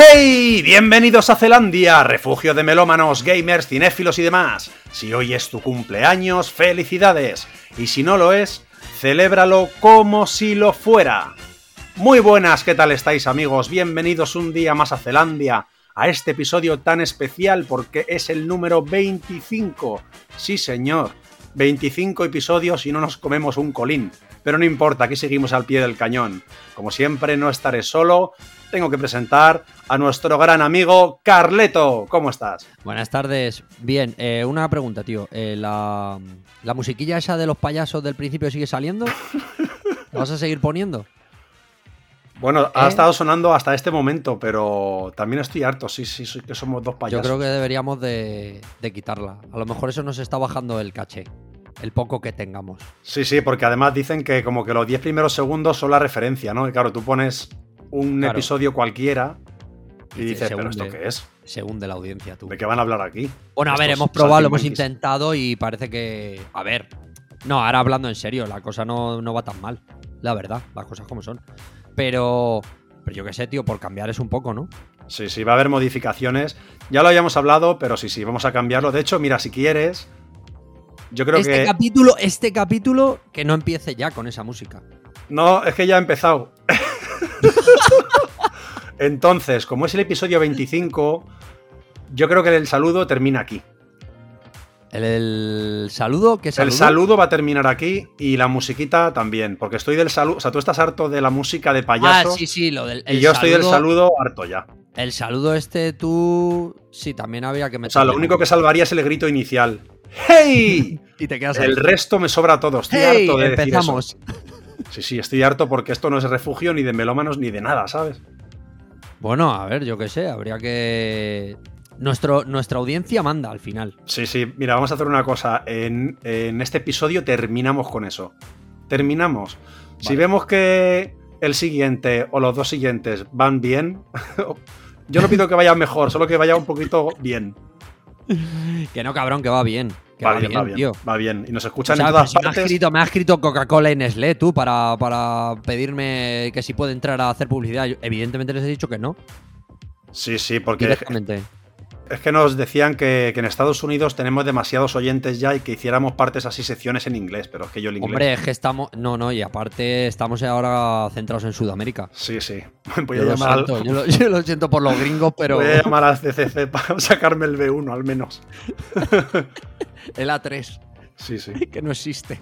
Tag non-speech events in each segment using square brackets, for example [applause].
¡Hey! Bienvenidos a Zelandia, refugio de melómanos, gamers, cinéfilos y demás. Si hoy es tu cumpleaños, felicidades. Y si no lo es, celébralo como si lo fuera. Muy buenas, ¿qué tal estáis amigos? Bienvenidos un día más a Zelandia, a este episodio tan especial porque es el número 25. Sí, señor. 25 episodios y no nos comemos un colín. Pero no importa, aquí seguimos al pie del cañón. Como siempre, no estaré solo. Tengo que presentar a nuestro gran amigo Carleto. ¿Cómo estás? Buenas tardes. Bien, eh, una pregunta, tío. Eh, la, ¿La musiquilla esa de los payasos del principio sigue saliendo? ¿La vas a seguir poniendo? Bueno, ha ¿Eh? estado sonando hasta este momento, pero también estoy harto. Sí, sí, sí que somos dos payasos. Yo creo que deberíamos de, de quitarla. A lo mejor eso nos está bajando el caché el poco que tengamos. Sí, sí, porque además dicen que como que los 10 primeros segundos son la referencia, ¿no? Y claro, tú pones un episodio cualquiera y dices, ¿pero esto qué es? Según de la audiencia, tú. ¿De qué van a hablar aquí? Bueno, a ver, hemos probado, lo hemos intentado y parece que. A ver. No, ahora hablando en serio, la cosa no, no va tan mal. La verdad, las cosas como son. Pero. Pero yo qué sé, tío, por cambiar es un poco, ¿no? Sí, sí, va a haber modificaciones. Ya lo habíamos hablado, pero sí, sí, vamos a cambiarlo. De hecho, mira, si quieres, yo creo este Capítulo, este capítulo, que no empiece ya con esa música. No, es que ya ha empezado. [laughs] Entonces, como es el episodio 25, yo creo que el saludo termina aquí. ¿El, saludo? ¿Qué saludo? El saludo va a terminar aquí y la musiquita también, porque estoy del saludo. O sea, tú estás harto de la música de payaso. Ah, sí, sí, lo del. Y yo estoy del saludo harto ya. El saludo este, tú. Sí, también había que meter. O sea, lo único que salvaría es el grito inicial. ¡Hey! y te quedas El resto me sobra todo. Estoy harto de empezamos. Sí, sí, estoy harto porque esto no es refugio ni de melómanos ni de nada, ¿sabes? Bueno, a ver, yo qué sé, habría que. Nuestro, nuestra audiencia manda al final. Sí, sí, mira, vamos a hacer una cosa. En, este episodio terminamos con eso. Terminamos. Si vemos que el siguiente o los dos siguientes van bien, [laughs] yo no pido que vaya mejor, solo que vaya un poquito bien. que no, cabrón, que va bien. Va, bien, va bien, tío. Va bien. Y nos escuchan en todas partes. Me ha escrito, Coca-Cola y Nestlé, tú, para, para pedirme que si puede entrar a hacer publicidad. Evidentemente les he dicho que no. Sí, sí, porque. Directamente. Es que nos decían que, en Estados Unidos tenemos demasiados oyentes ya y que hiciéramos partes así secciones en inglés, pero es que yo el inglés. Hombre, es que estamos. No, no, y aparte estamos ahora centrados en Sudamérica. Sí, sí. [laughs] Voy a yo, llamar lo [laughs] yo, lo, siento por los gringos, pero. Voy a llamar al CCC [laughs] para sacarme el B1 al menos. el A3. Sí, sí. Que no existe.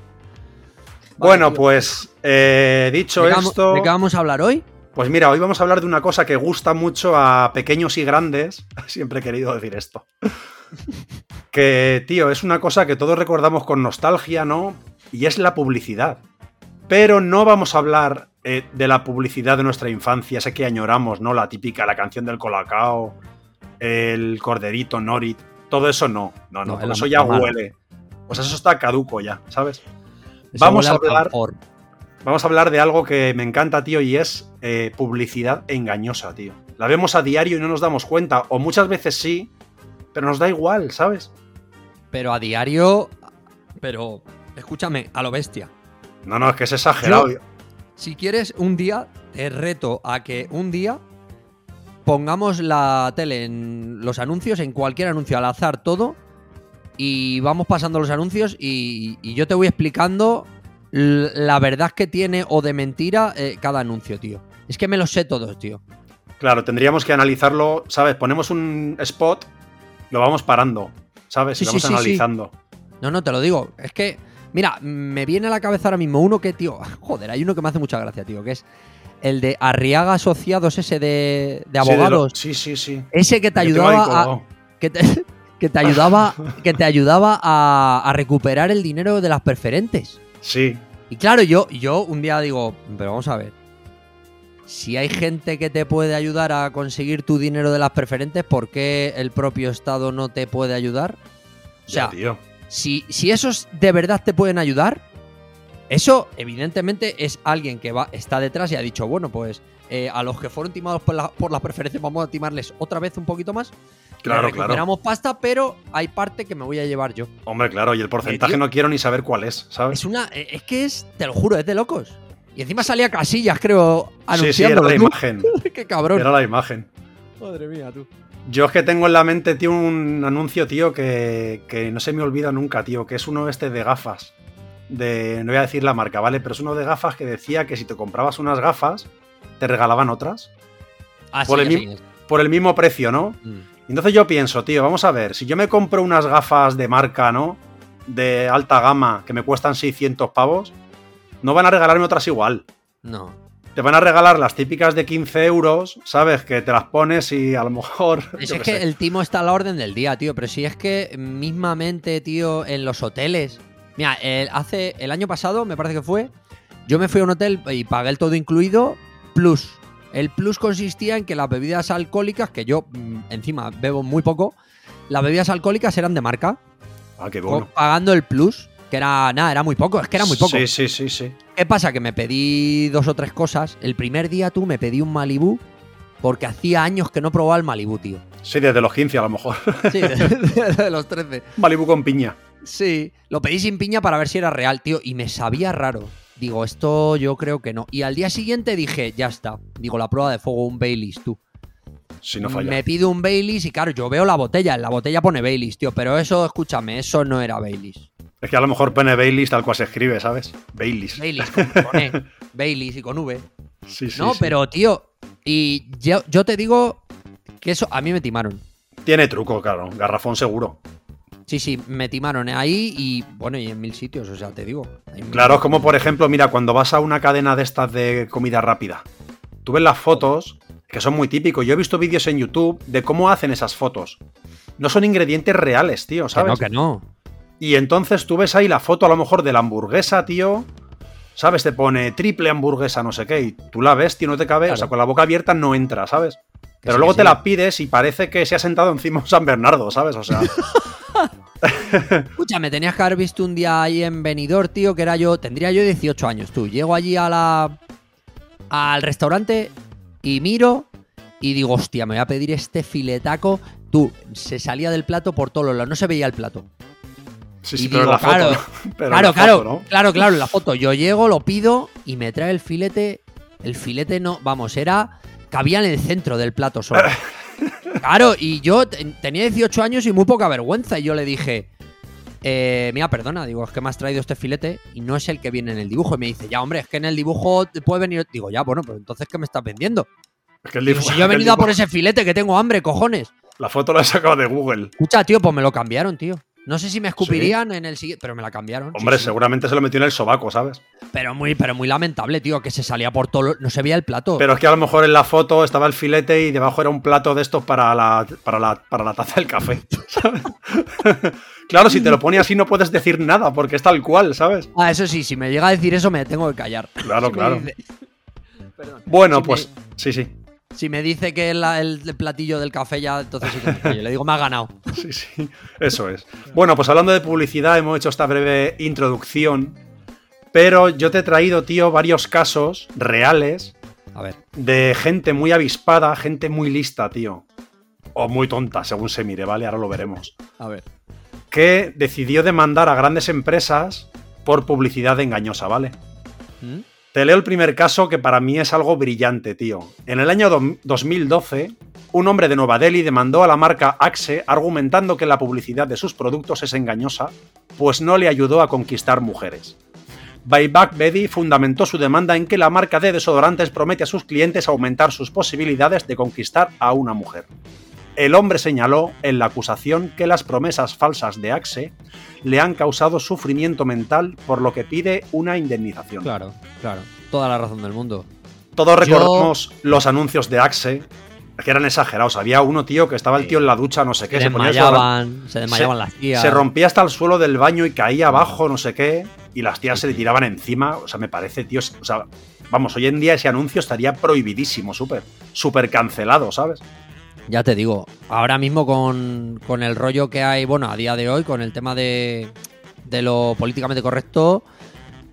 Bueno, pues eh, dicho esto. ¿De qué vamos a hablar hoy? Pues mira, hoy vamos a hablar de una cosa que gusta mucho a pequeños y grandes. [laughs] Siempre he querido decir esto. [laughs] que, tío, es una cosa que todos recordamos con nostalgia, ¿no? Y es la publicidad. Pero no vamos a hablar eh, de la publicidad de nuestra infancia, sé que añoramos, ¿no? La típica, la canción del Colacao, el corderito, Norit. Todo eso no. No, no, eso ya huele. Pues eso está caduco ya, ¿sabes? vamos a hablar. Vamos a hablar de algo que me encanta, tío, y es eh, publicidad engañosa, tío. La vemos a diario y no nos damos cuenta, o muchas veces sí, pero nos da igual, ¿sabes? Pero a diario, pero escúchame, a lo bestia. No, no, es que es exagerado. si quieres, un día te reto a que un día pongamos la tele en los anuncios, en cualquier anuncio al azar todo, y vamos pasando los anuncios y, y yo te voy explicando la verdad que tiene o de mentira eh, cada anuncio, tío. Es que me lo sé todos, tío. Claro, tendríamos que analizarlo, ¿sabes? Ponemos un spot, lo vamos parando, ¿sabes? y vamos analizando. No, no, te lo digo. Es que, mira, me viene a la cabeza ahora mismo uno que, tío, [laughs] joder, hay uno que me hace mucha gracia, tío, que es el de Arriaga Asociados, ese de, abogados. Sí, sí, sí, Ese que te ayudaba a. [laughs] Que te, ayudaba, [laughs] que te ayudaba a, a recuperar el dinero de las preferentes. Sí. Y claro, yo, yo un día digo, pero vamos a ver. Si hay gente que te puede ayudar a conseguir tu dinero de las preferentes, ¿por qué el propio Estado no te puede ayudar? O sea, Si, si esos de verdad te pueden ayudar, eso evidentemente es alguien que va, está detrás y ha dicho, bueno, pues eh, a los que fueron timados por, por las preferencias vamos a timarles otra vez un poquito más Claro, claro. pasta, pero hay parte que me voy a llevar yo. Hombre, claro, y el porcentaje no quiero ni saber cuál es, ¿sabes? Es una. Eh, es que es, te lo juro, es de locos. Y encima salía Casillas, creo, anunciando. Sí, sí, era la imagen. [laughs] Qué cabrón. Era la imagen. Madre mía, tú. Yo es que tengo en la mente, tío, un anuncio, tío, que, que no se me olvida nunca, tío, que es uno este de gafas. De, no voy a decir la marca, ¿vale? Pero es uno de gafas que decía que si te comprabas unas gafas, te regalaban otras. Ah, Por sí, el. Por el mismo precio, ¿no? Mm. Entonces yo pienso, tío, vamos a ver, si yo me compro unas gafas de marca, ¿no? De alta gama que me cuestan 600 pavos, no van a regalarme otras igual. No. Te van a regalar las típicas de 15 euros, ¿sabes? Que te las pones y a lo mejor... [laughs] Es, que sé. el timo está a la orden del día, tío. Pero si es que mismamente, tío, en los hoteles. Mira, el- hace el año pasado, me parece que fue, yo me fui a un hotel y pagué el todo incluido, plus. El plus consistía en que las bebidas alcohólicas, que yo mm, encima bebo muy poco, las bebidas alcohólicas eran de marca, Ah, qué bueno. pagando el plus, que era nada, era muy poco, es que era muy poco. Sí, sí, sí, sí. ¿Qué pasa? Que me pedí dos o tres cosas. El primer día tú me pedí un Malibú porque hacía años que no probaba el Malibú, tío. Sí, desde los 15 a lo mejor. [laughs] Sí, [laughs] de, de los 13. Malibu con piña. Sí, lo pedí sin piña para ver si era real, tío, y me sabía raro. Digo, esto yo creo que no. Y al día siguiente dije, ya está. Digo, la prueba de fuego, un Baileys, tú. Si no falla. me pido un Baileys y claro, yo veo la botella, en la botella pone Baileys, tío, pero eso, escúchame, eso no era Baileys. Es que a lo mejor pone Baileys tal cual se escribe, ¿sabes? Baileys. Baileys [laughs] con, con E, Baileys y con V. Sí, sí, no, sí. pero tío, y yo, yo te digo que eso a mí me timaron. Tiene truco, claro. Garrafón seguro. Sí, sí, me timaron ahí y bueno, y en mil sitios, o sea, te digo. Claro, es como por ejemplo, mira, cuando vas a una cadena de estas de comida rápida, tú ves las fotos, que son muy típicos. Yo he visto vídeos en YouTube de cómo hacen esas fotos. No son ingredientes reales, tío, Que ¿sabes? no, que no. Y entonces tú ves ahí la foto a lo mejor de la hamburguesa, tío. ¿Sabes? Te pone triple hamburguesa, no sé qué. Y tú la ves, tío, no te cabe. O sea, con la boca abierta no entra, ¿sabes? Pero sí, luego que te la pides y parece que se ha sentado encima un San Bernardo, ¿sabes? O sea, [laughs] Escucha, me tenías que haber visto un día ahí en Benidorm, tío, que era yo, tendría yo 18 años, tú. Llego allí a la al restaurante y miro y digo, hostia, me voy a pedir este filetaco. Tú, se salía del plato por todos los lados, no se veía el plato. sí, Y sí, pero digo, [laughs] en la foto. claro, ¿no? Pero en claro, la claro, foto, ¿no? claro, claro, en la foto. Yo llego, lo pido y me trae el filete. El filete no, vamos, era. cabía en el centro del plato solo. [laughs] Claro, y yo te- tenía 18 años y muy poca vergüenza. Y yo le dije, eh, mira, perdona, digo, es que me has traído este filete y no es el que viene en el dibujo. Y me dice, ya, hombre, es que en el dibujo puede venir. Digo, ya, bueno, pero entonces, ¿qué me estás vendiendo? Es que el Digo, dibujo- si yo he venido a por ese filete que tengo hambre, cojones. La foto la he sacado de Google. Escucha, tío, pues me lo cambiaron, tío. No sé si me escupirían en el siguiente, pero me la cambiaron. Hombre, sí. seguramente se lo metió en el sobaco, ¿sabes? Pero muy, pero muy lamentable, tío, que se salía por todo. No se veía el plato. Pero es que a lo mejor en la foto estaba el filete y debajo era un plato de estos para la, para la, para la taza del café. [laughs] ¿sabes? [laughs] claro, si te lo pone así no puedes decir nada porque es tal cual, ¿sabes? Ah, eso sí, si me llega a decir eso me tengo que callar. Claro, [laughs] Si claro. dice- Perdón. Bueno, Si me- pues sí, sí. Si me dice que es la- el, platillo del café ya, entonces sí que me. Le digo, me ha ganado. [laughs] Sí, sí, eso es. Bueno, pues hablando de publicidad, hemos hecho esta breve introducción, pero yo te he traído, tío, varios casos reales A ver. de gente muy avispada, gente muy lista, tío. O muy tonta, según se mire, ¿vale? Ahora lo veremos. A ver. Que decidió demandar a grandes empresas por publicidad engañosa, ¿vale? ¿Mm? Te leo el primer caso que para mí es algo brillante, tío. En el año do- 2012, un hombre de Nueva Delhi demandó a la marca Axe argumentando que la publicidad de sus productos es engañosa, pues no le ayudó a conquistar mujeres. Buyback Betty fundamentó su demanda en que la marca de desodorantes promete a sus clientes aumentar sus posibilidades de conquistar a una mujer. El hombre señaló en la acusación que las promesas falsas de Axe le han causado sufrimiento mental, por lo que pide una indemnización. Claro, claro. Toda la razón del mundo. Todos recordamos los anuncios de Axe, que eran exagerados. Había uno, tío, que estaba el tío en la ducha, no sé qué, se se desmayaban, se desmayaban las tías. se rompía hasta el suelo del baño y caía abajo, no sé qué, y las tías se le tiraban encima. O sea, me parece, tío, o sea, vamos, hoy en día ese anuncio estaría prohibidísimo, súper, súper cancelado, ¿sabes? Ya te digo, ahora mismo con, con el rollo que hay, bueno, a día de hoy, con el tema de, de lo políticamente correcto,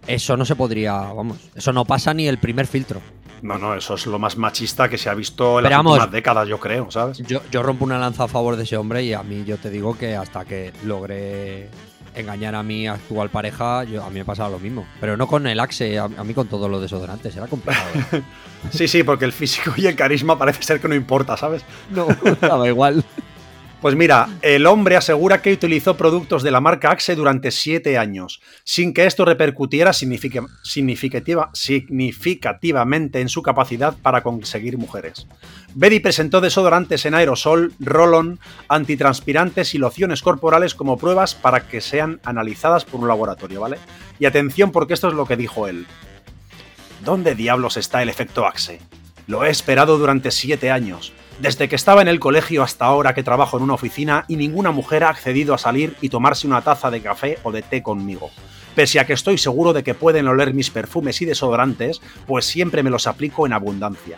eso no se podría, vamos, eso no pasa ni el primer filtro. No, no, eso es lo más machista que se ha visto en Pero las vamos. últimas décadas, yo creo, ¿sabes? Yo, yo rompo una lanza a favor de ese hombre y a mí yo te digo que hasta que logre engañar a mi actual pareja, yo, a mí me pasaba lo mismo. Pero no con el Axe, a, a mí con todos los desodorantes, era complicado. [laughs] Sí, sí, porque el físico y el carisma parece ser que no importa, ¿sabes? no, [laughs] daba igual. Pues mira, el hombre asegura que utilizó productos de la marca Axe durante siete años, sin que esto repercutiera significa- significativa- significativamente en su capacidad para conseguir mujeres. Betty presentó desodorantes en aerosol, roll-on, antitranspirantes y lociones corporales como pruebas para que sean analizadas por un laboratorio, ¿vale? Y atención porque esto es lo que dijo él. ¿Dónde diablos está el efecto Axe? Lo he esperado durante siete años, desde que estaba en el colegio hasta ahora que trabajo en una oficina y ninguna mujer ha accedido a salir y tomarse una taza de café o de té conmigo. Pese a que estoy seguro de que pueden oler mis perfumes y desodorantes, pues siempre me los aplico en abundancia.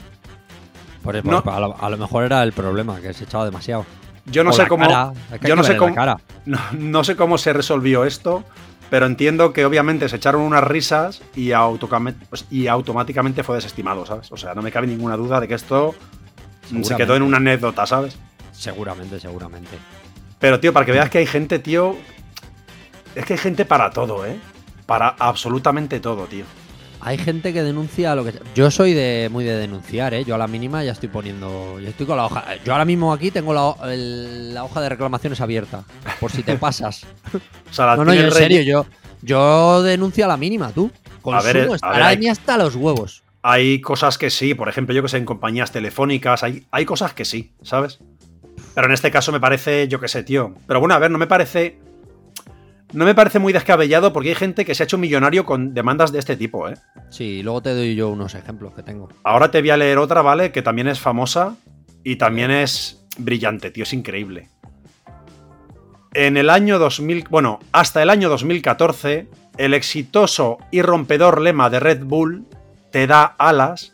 Por, No. por- a, lo, a lo mejor era el problema, que se echaba demasiado. Yo no O sé la cómo. cara, es que hay yo no sé cómo- cara. [laughs] No, no sé cómo se resolvió esto, pero entiendo que obviamente se echaron unas risas y, pues, y automáticamente fue desestimado, ¿sabes? O sea, no me cabe ninguna duda de que esto se quedó en una anécdota, ¿sabes? Seguramente, seguramente. Pero, tío, para que veas que hay gente, tío. Es que hay gente para todo, ¿eh? Para absolutamente todo, tío. Hay gente que denuncia lo que sea. Yo soy de muy de denunciar, ¿eh? Yo a la mínima ya estoy poniendo. Yo estoy con la hoja. Yo ahora mismo aquí tengo la, ho- el- la hoja de reclamaciones abierta. Por si te [laughs] pasas. O sea, la no, no, yo en serio, yo, yo denuncio a la mínima, tú. Consumo A ver, a ver, araña hasta los huevos. Hay cosas que sí, por ejemplo, yo que sé, en compañías telefónicas, hay, hay cosas que sí, ¿sabes? Pero en este caso me parece, yo qué sé, tío. Pero bueno, a ver, no me parece. No me parece muy descabellado porque hay gente que se ha hecho millonario con demandas de este tipo, ¿eh? Sí, luego te doy yo unos ejemplos que tengo. Ahora te voy a leer otra, ¿vale? Que también es famosa y también es brillante, tío, es increíble. En el año 2000, bueno, hasta el año 2014, el exitoso y rompedor lema de Red Bull, Te da alas,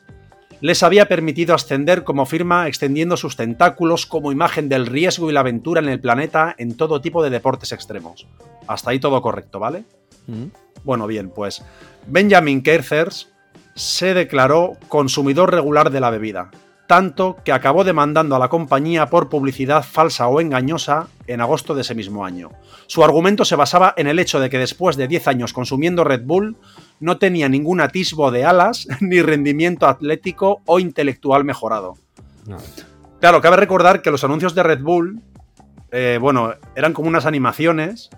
les había permitido ascender como firma extendiendo sus tentáculos como imagen del riesgo y la aventura en el planeta en todo tipo de deportes extremos. Hasta ahí todo correcto, ¿vale? ¿Mm? Bueno, bien, pues Benjamin Keithers se declaró consumidor regular de la bebida, tanto que acabó demandando a la compañía por publicidad falsa o engañosa en agosto de ese mismo año. Su argumento se basaba en el hecho de que después de 10 años consumiendo Red Bull, no tenía ningún atisbo de alas [laughs] ni rendimiento atlético o intelectual mejorado. No. Claro, cabe recordar que los anuncios de Red Bull, eh, bueno, eran como unas animaciones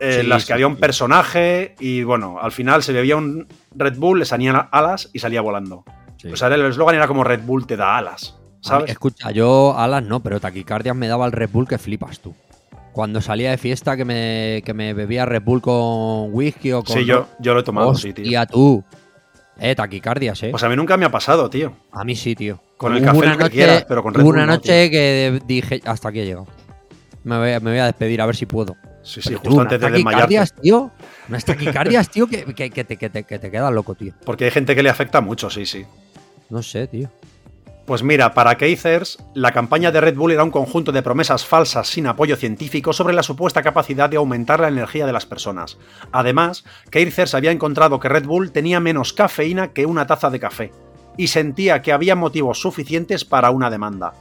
eh, en Sí, las sí, que había un personaje y bueno, al final se bebía un Red Bull, le salían alas y salía volando. Sí. O sea, el eslogan era como Red Bull te da alas, A mí- ¿sabes? escucha, yo alas no, pero taquicardias me daba el Red Bull que flipas tú. Cuando salía de fiesta que me, que me bebía Red Bull con whisky o con... Sí, yo, yo lo he tomado, sí, tío. Hostia, tú. Eh, taquicardias, eh. Pues a mí nunca me ha pasado, tío. a mí sí, tío. Con el café una lo que noche- quieras, pero con Red Bull una no, noche que dije, hasta aquí he llegado. Me voy, a- me voy a despedir a ver si puedo. Sí, sí, Pero justo tú, antes de desmayarte. taquicardias, tío. Unas taquicardias, tío, que, que, que te, que, te, que te quedas loco, tío. Porque hay gente que le afecta mucho, sí, sí. No sé, tío. Pues mira, para Keithers, la campaña de Red Bull era un conjunto de promesas falsas sin apoyo científico sobre la supuesta capacidad de aumentar la energía de las personas. Además, Keithers había encontrado que Red Bull tenía menos cafeína que una taza de café, y sentía que había motivos suficientes para una demanda.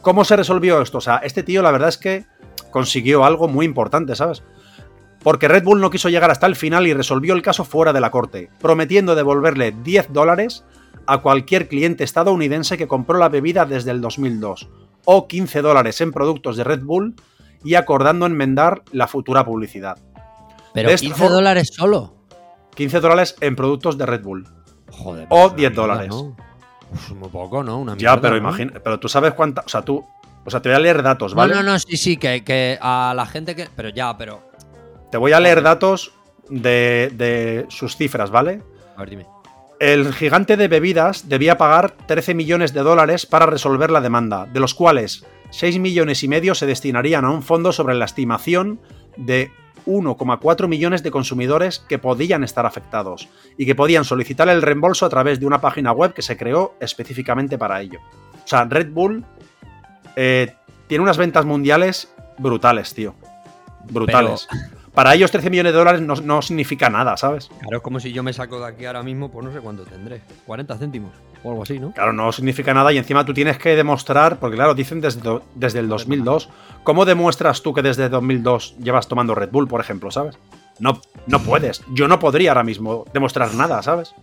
¿Cómo se resolvió esto? O sea, este tío la verdad es que consiguió algo muy importante, ¿sabes? Porque Red Bull no quiso llegar hasta el final y resolvió el caso fuera de la corte, prometiendo devolverle 10 dólares a cualquier cliente estadounidense que compró la bebida desde el 2002, o 15 dólares en productos de Red Bull y acordando enmendar la futura publicidad. Pero De esta 15 forma- dólares solo. 15 dólares en productos de Red Bull. Joder. O pues una 10 mierda, dólares. ¿no? Pues muy poco, ¿no? Una Ya, mierda, pero ¿no? imagina, pero tú sabes cuánta, o sea, tú, o sea, te voy a leer datos, ¿vale? No, no, no, sí, sí, que, que a la gente que. Pero ya, pero. Te voy a leer datos de, de sus cifras, ¿vale? A ver, dime. El gigante de bebidas debía pagar 13 millones de dólares para resolver la demanda, de los cuales 6 millones y medio se destinarían a un fondo sobre la estimación de 1,4 millones de consumidores que podían estar afectados y que podían solicitar el reembolso a través de una página web que se creó específicamente para ello. O sea, Red Bull eh, tiene unas ventas mundiales brutales, tío. Brutales. Para ellos 13 millones de dólares no, no significa nada, ¿sabes? Claro, es como si yo me saco de aquí ahora mismo, pues no sé cuánto tendré. 40 céntimos o algo así, ¿no? Claro, no significa nada y encima tú tienes que demostrar, porque claro, dicen desde, do- desde el 2002. ¿Cómo demuestras tú que desde 2002 llevas tomando Red Bull, por ejemplo, ¿sabes? No, no puedes. Yo no podría ahora mismo demostrar nada, ¿sabes?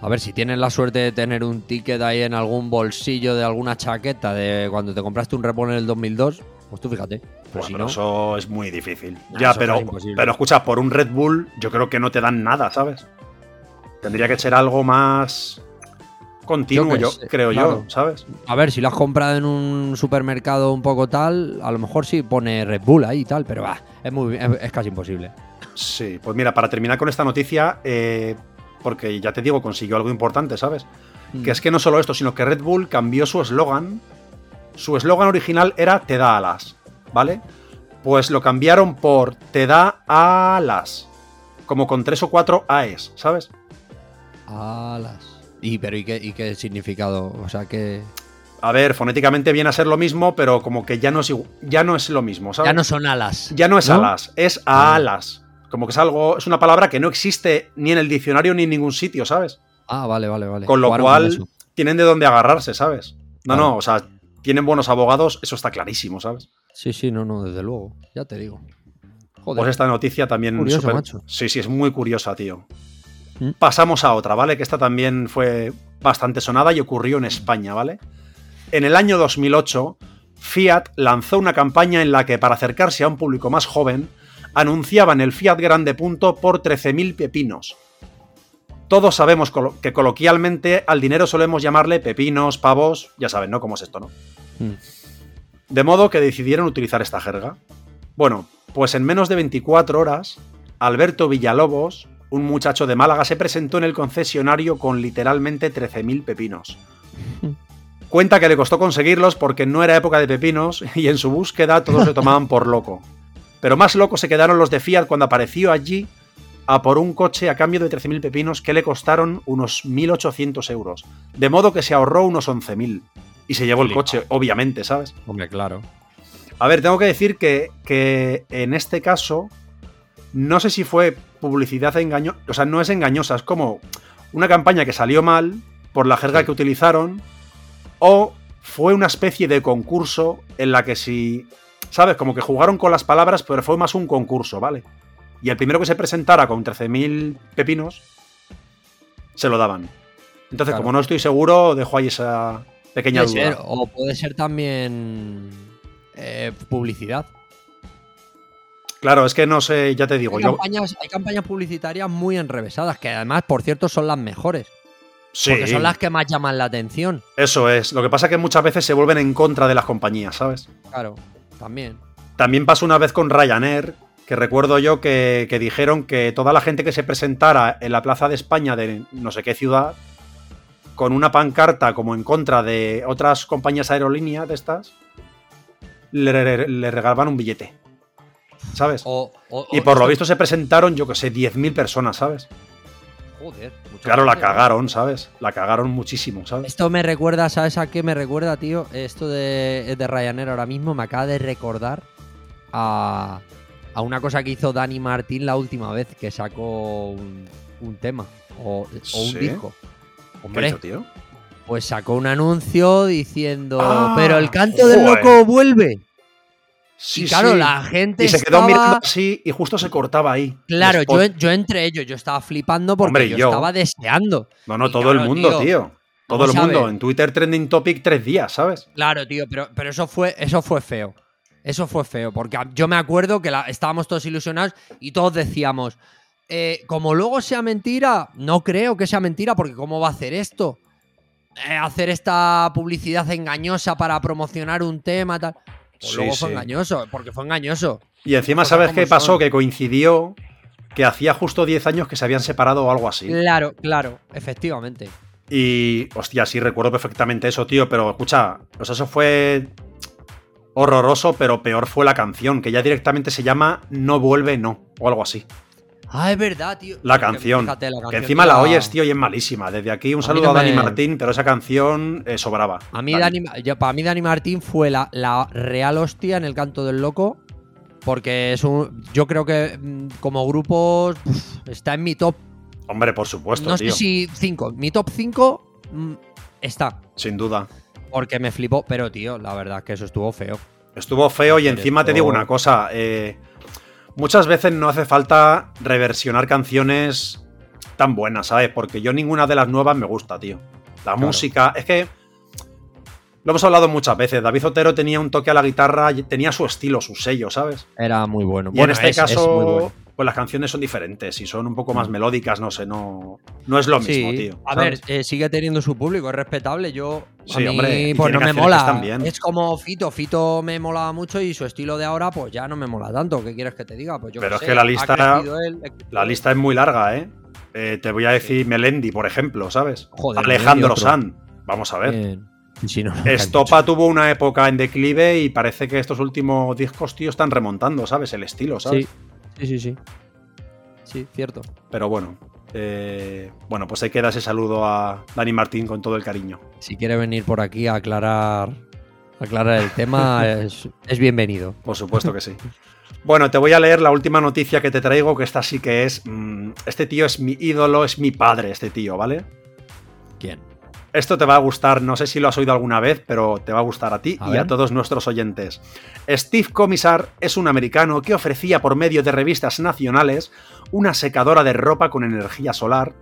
A ver, si tienes la suerte de tener un ticket ahí en algún bolsillo de alguna chaqueta de cuando te compraste un Red Bull en el 2002, pues tú fíjate. Pero Pues si pero no, eso es muy difícil. Nah, ya, pero, pero escucha, por un Red Bull yo creo que no te dan nada, ¿sabes? Tendría que ser algo más continuo, Yo creo claro. yo, ¿sabes? a ver, si lo has comprado en un supermercado un poco tal, a lo mejor sí pone Red Bull ahí y tal, pero va, es, muy, es, es casi imposible. Sí, pues mira, para terminar con esta noticia, eh, porque ya te digo, consiguió algo importante, ¿sabes? Que es que no solo esto, sino que Red Bull cambió su eslogan. Su eslogan original era Te da alas, ¿vale? Pues lo cambiaron por Te da alas. Como con tres o cuatro AES, ¿sabes? Alas. Y, pero ¿y qué, ¿y qué significado? O sea, que A ver, fonéticamente viene a ser lo mismo, pero como que ya no es, ya no es lo mismo, ¿sabes? ya no son alas. Ya no es ¿no? alas, es a alas. Como que es algo, es una palabra que no existe ni en el diccionario ni en ningún sitio, ¿sabes? Ah, vale, vale, vale. Con lo Jugaron cual tienen de dónde agarrarse, ¿sabes? No, no, o sea, tienen buenos abogados, eso está clarísimo, ¿sabes? Sí, sí, no, no, desde luego. Ya te digo. Joder. Pues esta noticia también súper- macho. Sí, sí, es muy curiosa, tío. ¿Mm? Pasamos a otra, ¿vale? Que esta también fue bastante sonada y ocurrió en España, ¿vale? En el año 2008, Fiat lanzó una campaña en la que, para acercarse a un público más joven, anunciaban el Fiat Grande Punto por 13.000 pepinos. Todos sabemos que coloquialmente al dinero solemos llamarle pepinos, pavos, ya saben, ¿no? ¿Cómo es esto, no? Mm. De modo que decidieron utilizar esta jerga. Bueno, pues en menos de 24 horas, Alberto Villalobos, un muchacho de Málaga, se presentó en el concesionario con literalmente 13.000 pepinos. [laughs] Cuenta que le costó conseguirlos porque no era época de pepinos y en su búsqueda todos se tomaban por loco. Pero más locos se quedaron los de Fiat cuando apareció allí a por un coche a cambio de 13.000 pepinos que le costaron unos 1.800 euros. De modo que se ahorró unos 11.000. Y se llevó el coche, obviamente, ¿sabes? Hombre, claro. A ver, tengo que decir que, que en este caso, no sé si fue publicidad engañosa, o sea, no es engañosa, es como una campaña que salió mal por la jerga que utilizaron, o fue una especie de concurso en la que si, ¿sabes? Como que jugaron con las palabras, pero fue más un concurso, ¿vale? Y el primero que se presentara con 13.000 pepinos, se lo daban. Entonces, Claro. como no estoy seguro, dejo ahí esa pequeña Puede duda. ser, o puede ser también eh, publicidad. Claro, es que no sé, ya te digo, Hay yo... campañas, hay campañas publicitarias muy enrevesadas, que además, por cierto, son las mejores. Sí. Porque son las que más llaman la atención. Eso es. Lo que pasa es que muchas veces se vuelven en contra de las compañías, ¿sabes? Claro, también. También pasó una vez con Ryanair, que recuerdo yo que, que dijeron que toda la gente que se presentara en la Plaza de España de no sé qué ciudad, con una pancarta como en contra de otras compañías aerolíneas de estas, le, le- le regalaban un billete. ¿Sabes? O, o- y o por lo visto se presentaron, yo que sé, 10.000 personas, ¿sabes? Joder. Claro, la ¿no? cagaron, ¿sabes? La cagaron muchísimo, ¿sabes? Esto me recuerda, ¿sabes a qué me recuerda, tío? Esto de, de Ryanair ahora mismo me acaba de recordar a, a una cosa que hizo Dani Martín la última vez que sacó un, un tema o, o un ¿Sí? disco. Pues sacó un anuncio diciendo, Ah, pero el canto del loco vuelve. Sí, y claro, sí. la gente Y se quedó estaba- mirando así y justo se cortaba ahí. Claro, yo, entre ellos, yo estaba flipando porque Hombre, yo, yo. estaba deseando. No, no, y todo claro, el mundo, tío, tío. Todo el mundo. En Twitter trending topic tres días, ¿sabes? Claro, tío, pero, pero eso, fue, eso fue feo. Eso fue feo, porque yo me acuerdo que la- estábamos todos ilusionados y todos decíamos, eh, como luego sea mentira, no creo que sea mentira, porque ¿cómo va a hacer esto? Eh, hacer esta publicidad engañosa para promocionar un tema, tal. Pues Sí, luego fue sí. engañoso, porque fue engañoso. Y encima, ¿sabes qué pasó? son. Que coincidió que hacía justo 10 años que se habían separado o algo así. Claro, claro, efectivamente. Y, hostia, sí, recuerdo perfectamente eso, tío. Pero escucha, pues eso fue horroroso, pero peor fue la canción, que ya directamente se llama No vuelve, no, o algo así. Ah, es verdad, tío. La canción. fíjate, la Que canción encima de la oyes, tío, y es malísima. Desde aquí un A saludo no a Dani Martín, pero esa canción eh, sobraba. A mí, Dani. Dani, yo- para mí Dani Martín fue la, la real hostia en el canto del loco Porque es un. Yo creo que mm, como grupo está en mi top. Hombre, por supuesto, No tío. sé si 5. Mi top 5 está. Sin duda. Porque me flipó. Pero, tío, la verdad es que eso estuvo feo. Estuvo feo y encima te digo una cosa. eh, muchas veces no hace falta reversionar canciones tan buenas, ¿sabes? Porque yo ninguna de las nuevas me gusta, tío. La Claro. música. Es que. Lo hemos hablado muchas veces. David Otero tenía un toque a la guitarra, tenía su estilo, su sello, ¿sabes? Era muy bueno. Y bueno, en este es- es caso, muy bueno. Pues las canciones son diferentes y son un poco más melódicas, no sé, no, no es lo mismo, Sí, tío. a ¿sabes? ver, eh, sigue teniendo su público, es respetable. Yo, a Sí, mí, hombre, pues no me mola. Es como Fito. Fito me molaba mucho y su estilo de ahora, pues ya no me mola tanto. ¿Qué quieres que te diga? Pues yo Pero es sé, que la lista- él, crecido La lista es muy larga, ¿eh? Eh, te voy a decir Melendi, por ejemplo, ¿sabes? Joder, Alejandro. San. Vamos a ver. Bien. Y si no, no, Estopa tuvo una época en declive y parece que estos últimos discos, tío, están remontando, ¿sabes? El estilo, ¿sabes? Sí, sí, sí, sí. Sí, cierto. Pero bueno. eh, bueno, pues ahí queda ese saludo a Dani Martín con todo el cariño. Si quiere venir por aquí a aclarar, aclarar el tema, [laughs] es, es bienvenido. Por supuesto que sí. Bueno, te voy a leer la última noticia que te traigo, que esta sí que es. mm, este tío es mi ídolo, es mi padre, este tío, ¿vale? ¿Quién? Esto te va a gustar, no sé si lo has oído alguna vez, pero te va a gustar a ti A y ver. a todos nuestros oyentes. Steve Comisar es un americano que ofrecía por medio de revistas nacionales una secadora de ropa con energía solar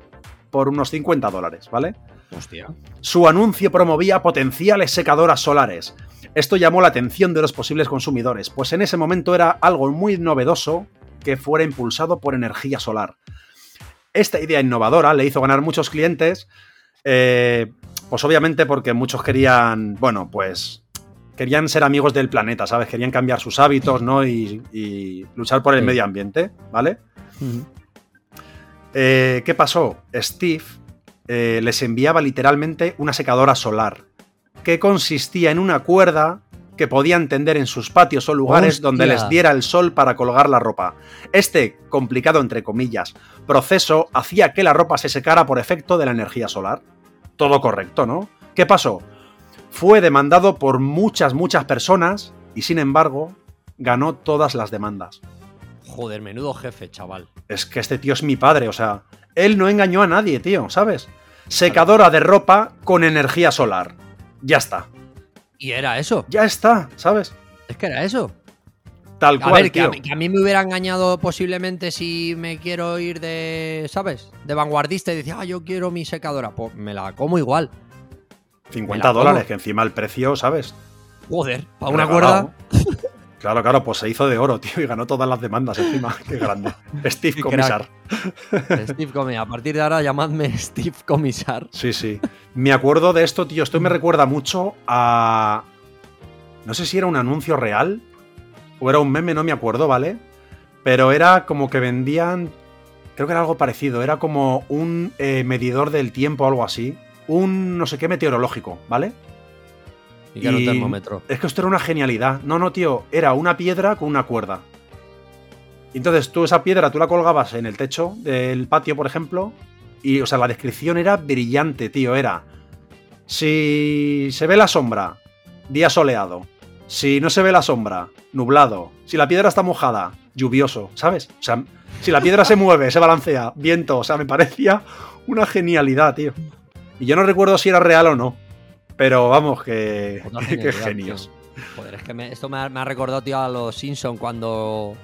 por unos 50 dólares, ¿vale? Hostia. Su anuncio promovía potenciales secadoras solares. Esto llamó la atención de los posibles consumidores, pues en ese momento era algo muy novedoso que fuera impulsado por energía solar. Esta idea innovadora le hizo ganar muchos clientes, eh, pues obviamente porque muchos querían, bueno, pues querían ser amigos del planeta, ¿sabes? Querían cambiar sus hábitos, ¿no? Y, y luchar por el Sí. medio ambiente, ¿vale? Eh, ¿Qué pasó? Steve eh, les enviaba literalmente una secadora solar, que consistía en una cuerda que podían tender en sus patios o lugares ¡Hostia! donde les diera el sol para colgar la ropa. Este, complicado entre comillas, proceso hacía que la ropa se secara por efecto de la energía solar. Todo correcto, ¿no? ¿Qué pasó? Fue demandado por muchas, muchas personas y sin embargo ganó todas las demandas. Joder, menudo jefe, chaval. Es que este tío es mi padre, o sea, él no engañó a nadie, tío, ¿sabes? Secadora de ropa con energía solar. Ya está. Y era eso. Ya está, ¿sabes? Es que era eso. Tal A cual, ver, que a, mí, que a mí me hubiera engañado posiblemente si me quiero ir de, ¿sabes? De vanguardista y decía, ah, yo quiero mi secadora. Pues me la como igual. 50 me la como. dólares, que encima el precio, ¿sabes? Joder, para una cuerda. Claro, claro, pues se hizo de oro, tío, y ganó todas las demandas encima. [laughs] Qué grande. Steve Comisar. [laughs] Steve Comisar. A partir de ahora llamadme [laughs] Steve Comisar. Sí, sí. Me acuerdo de esto, tío. Esto me recuerda mucho a. No sé si era un anuncio real o era un meme, no me acuerdo, ¿vale? Pero era como que vendían. Creo que era algo parecido. Era como un eh, medidor del tiempo o algo así. Un no sé qué meteorológico, ¿vale? Y que era un Y- termómetro. Es que esto era una genialidad. No, no, tío. Era una piedra con una cuerda. Y Entonces tú esa piedra tú la colgabas en el techo del patio, por ejemplo. Y, o sea, la descripción era brillante, tío. Era. Si se ve la sombra, día soleado. Si no se ve la sombra, nublado. Si la piedra está mojada, lluvioso, ¿sabes? O sea, si la piedra se mueve, se balancea, viento. O sea, me parecía una genialidad, tío. Y yo no recuerdo si era real o no. Pero vamos, que. Puta Qué genialidad, genios. tío. Joder, es que me- esto me ha, me ha recordado, tío, a los Simpson cuando.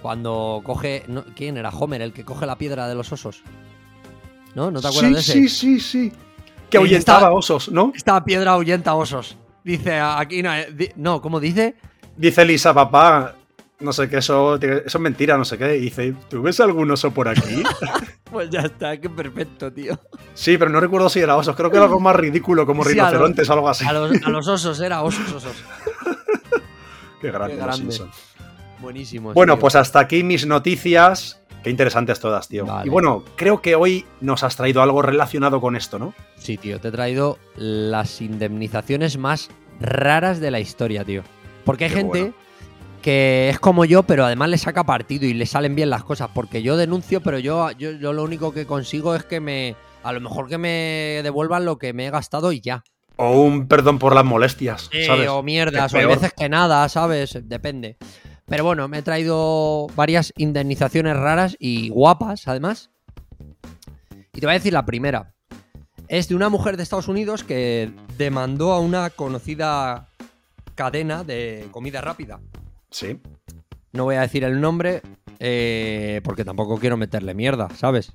Cuando coge. no, ¿Quién era? Homer, el que coge la piedra de los osos. ¿No? ¿No te acuerdas sí, de ese? Sí, sí, sí. Que ahuyentaba osos, ¿no? Esta piedra ahuyenta osos. Dice, aquí no. di- No, ¿cómo dice? Dice Lisa, papá, no sé qué, eso, eso es mentira, no sé qué. Y dice, ¿tú ves algún oso por aquí? [laughs] Pues ya está, qué perfecto, tío. sí, pero no recuerdo si era osos. Creo que era algo más ridículo, como Sí, rinocerontes o algo así. A los, a los osos, era osos, osos. [laughs] Qué grande, Qué grande. Buenísimo. Bueno, tío. pues hasta aquí mis noticias. Qué interesantes todas, tío. Vale. Y bueno, creo que hoy nos has traído algo relacionado con esto, ¿no? Sí, tío, te he traído las indemnizaciones más raras de la historia, tío. Porque hay Qué gente bueno. que es como yo, pero además le saca partido y le salen bien las cosas. Porque yo denuncio, pero yo, yo, yo lo único que consigo es que me. A lo mejor que me devuelvan lo que me he gastado y ya. O un perdón por las molestias, Eh, ¿sabes? o mierdas, o hay veces que nada, ¿sabes? Depende. Pero bueno, me he traído varias indemnizaciones raras y guapas, además. Y te voy a decir la primera. Es de una mujer de Estados Unidos que demandó a una conocida cadena de comida rápida. Sí. No voy a decir el nombre eh, porque tampoco quiero meterle mierda, ¿sabes?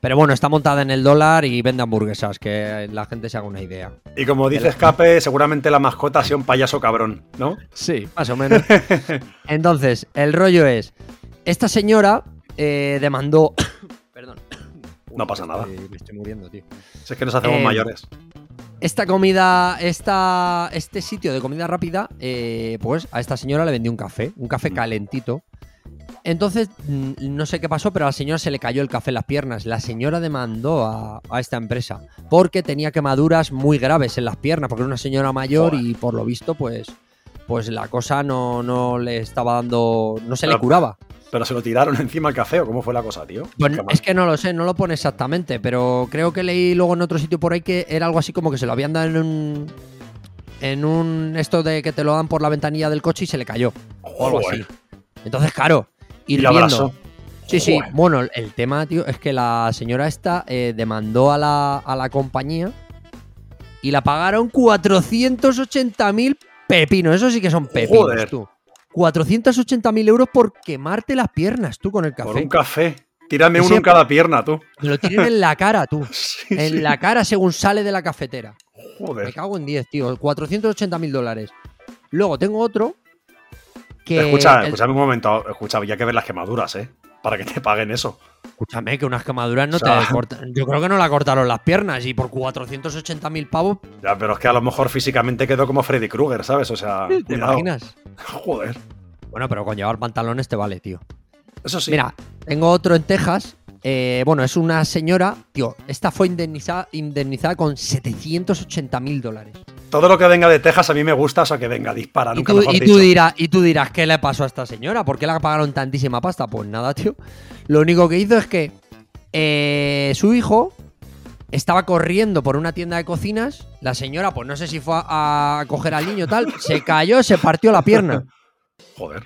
Pero bueno, está montada en el dólar y vende hamburguesas, que la gente se haga una idea. Y como dice Escape, seguramente la mascota sea un payaso cabrón, ¿no? Sí, más o menos. [laughs] Entonces, el rollo es, esta señora eh, demandó... [coughs] Perdón. [coughs] No pasa nada. Me estoy muriendo, tío. Si es que nos hacemos Eh, mayores. Esta comida, esta, este sitio de comida rápida, eh, pues a esta señora le vendió un café, un café Mm. calentito. Entonces, mm, no sé qué pasó, pero a la señora se le cayó el café en las piernas. La señora demandó a, a esta empresa porque tenía quemaduras muy graves en las piernas, porque era una señora mayor Joder. y por lo visto, pues, pues la cosa no, no le estaba dando, no se le curaba. Pero se lo tiraron [laughs] encima al café, ¿o cómo fue la cosa, tío? Pues es que no lo sé, no lo pone exactamente, pero creo que leí luego en otro sitio por ahí que era algo así como que se lo habían dado en un. En un. Esto de que te lo dan por la ventanilla del coche y se le cayó. O algo así. Entonces, claro, hirviendo. Sí, sí. Joder. Bueno, el tema, tío, es que la señora esta eh, demandó a la, a la compañía y la pagaron 480.000 pepinos. Eso sí que son pepinos, Joder. tú. 480.000 euros por quemarte las piernas, tú, con el Por café. un café. Tírame uno en cada pierna, tú. Me lo tienen en la cara, tú. [laughs] Sí, En sí. la cara según sale de la cafetera. Me Joder. cago en 10, tío. 480 mil dólares. Luego tengo otro que... Escucha, el- escúchame un momento. Escucha, había que ver las quemaduras, ¿eh? Para que te paguen eso. Escúchame, que unas quemaduras no O sea- te cortan. Yo creo que no la cortaron las piernas y por 480 mil pavos, Ya, pero es que a lo mejor físicamente quedó como Freddy Krueger, ¿sabes? O sea, ¿te cuidado. imaginas? [laughs] Joder. Bueno, pero con llevar pantalones te vale, tío. Eso sí. Mira, tengo otro en Texas. eh, bueno, es una señora, tío, esta fue indemnizada, indemnizada con 780 mil dólares. Todo lo que venga de Texas a mí me gusta, o sea, que venga, dispara, Y nunca tú, mejor y, tú dirás, y tú dirás, ¿qué le pasó a esta señora? ¿Por qué la pagaron tantísima pasta? Pues nada, tío. Lo único que hizo es que eh, su hijo estaba corriendo por una tienda de cocinas. La señora, pues no sé si fue a, a coger al niño tal, se [laughs] cayó, se partió la pierna. Joder.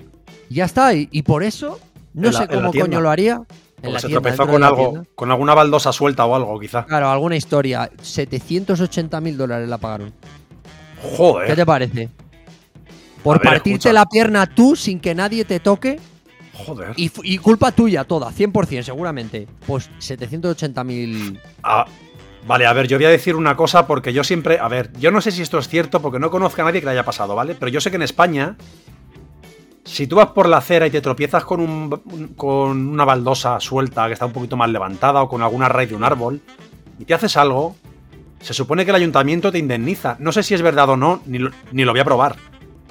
Y ya está. Y, y por eso, no la- sé cómo coño lo haría. Porque se tienda, tropezó con algo, con alguna baldosa suelta o algo, quizá. Claro, alguna historia. 780 mil dólares la pagaron. ¿Qué Joder. te parece? Por ver, partirte escucha. la pierna tú sin que nadie te toque. Joder. Y, culpa tuya toda, 100% seguramente. Pues 780 mil. Ah, vale, a ver, yo voy a decir una cosa porque yo siempre. A ver, yo no sé si esto es cierto porque no conozco a nadie que le haya pasado, ¿vale? Pero yo sé que en España. Si tú vas por la acera y te tropiezas con, un- con una baldosa suelta que está un poquito más levantada o con alguna raíz de un árbol y te haces algo, se supone que el ayuntamiento te indemniza. No sé si es verdad o no, ni lo, ni lo voy a probar.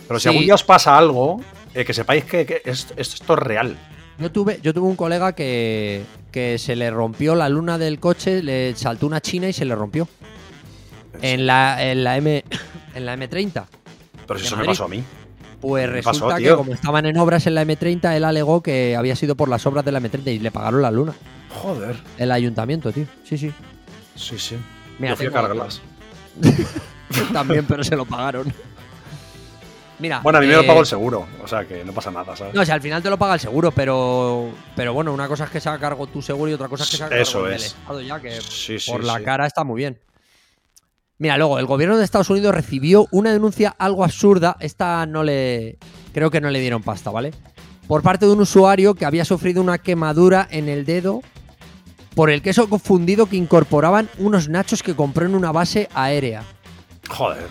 Pero si Sí. algún día os pasa algo, eh, que sepáis que, que es- esto es real. Yo tuve, yo tuve un colega que, que se le rompió la luna del coche, le saltó una china y se le rompió. En la, en la M. [coughs] En la M30. Pero si eso me pasó a mí. Pues ¿Qué pasó, resulta que como estaban en obras en la M30, él alegó que había sido por las obras de la M30 y le pagaron la luna. Joder. El ayuntamiento, tío. Sí, sí. Sí, sí. Mira, yo fui a cargarlas. [laughs] También, pero se lo pagaron. Mira. Bueno, a mí me lo eh, pagó el seguro, o sea que no pasa nada, ¿sabes? No, o sea, al final te lo paga el seguro, pero. Pero bueno, una cosa es que se haga cargo tu seguro y otra cosa es que se haga Eso cargo el es. Estado ya, que sí, sí, por la sí. cara está muy bien. Mira, luego, el gobierno de Estados Unidos recibió una denuncia algo absurda. Esta no le. Creo que no le dieron pasta, ¿vale? Por parte de un usuario que había sufrido una quemadura en el dedo por el queso confundido que incorporaban unos nachos que compró en una base aérea. Joder.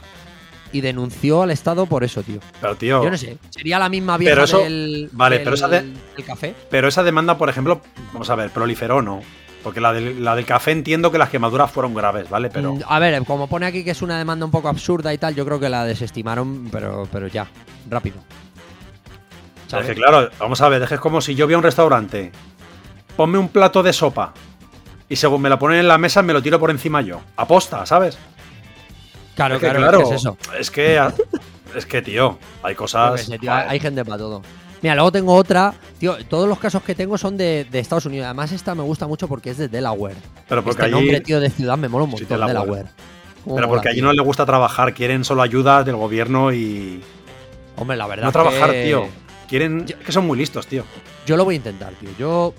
Y denunció al Estado por eso, tío. Pero tío, Yo no sé. Sería la misma vieja Pero eso- del, vale, del- pero esa de- del café. pero esa demanda, por ejemplo, vamos a ver, proliferó, ¿no? Porque la del, la del café entiendo que las quemaduras fueron graves, ¿vale? Pero Mm, A ver, como pone aquí que es una demanda un poco absurda y tal, yo creo que la desestimaron, pero, pero ya, rápido. es que claro, vamos a ver, es como si yo voy a un restaurante, ponme un plato de sopa y según me la ponen en la mesa me lo tiro por encima yo. Aposta, ¿sabes? Claro, es que, claro, es que es eso. Es que, es que, tío, hay cosas. sé, tío, hay gente para todo. Mira, luego tengo otra. Tío, todos los casos que tengo son de, de Estados Unidos. Además, esta me gusta mucho porque es de Delaware. pero porque este allí, nombre, tío, de ciudad me mola un Sí, montón, Delaware. Delaware. Cómo pero mola, porque allí tío. no le gusta trabajar, quieren solo ayuda del gobierno y Hombre, la verdad no trabajar, que- tío. Quieren. Yo- es que son muy listos, tío. Yo lo voy a intentar, tío. Yo,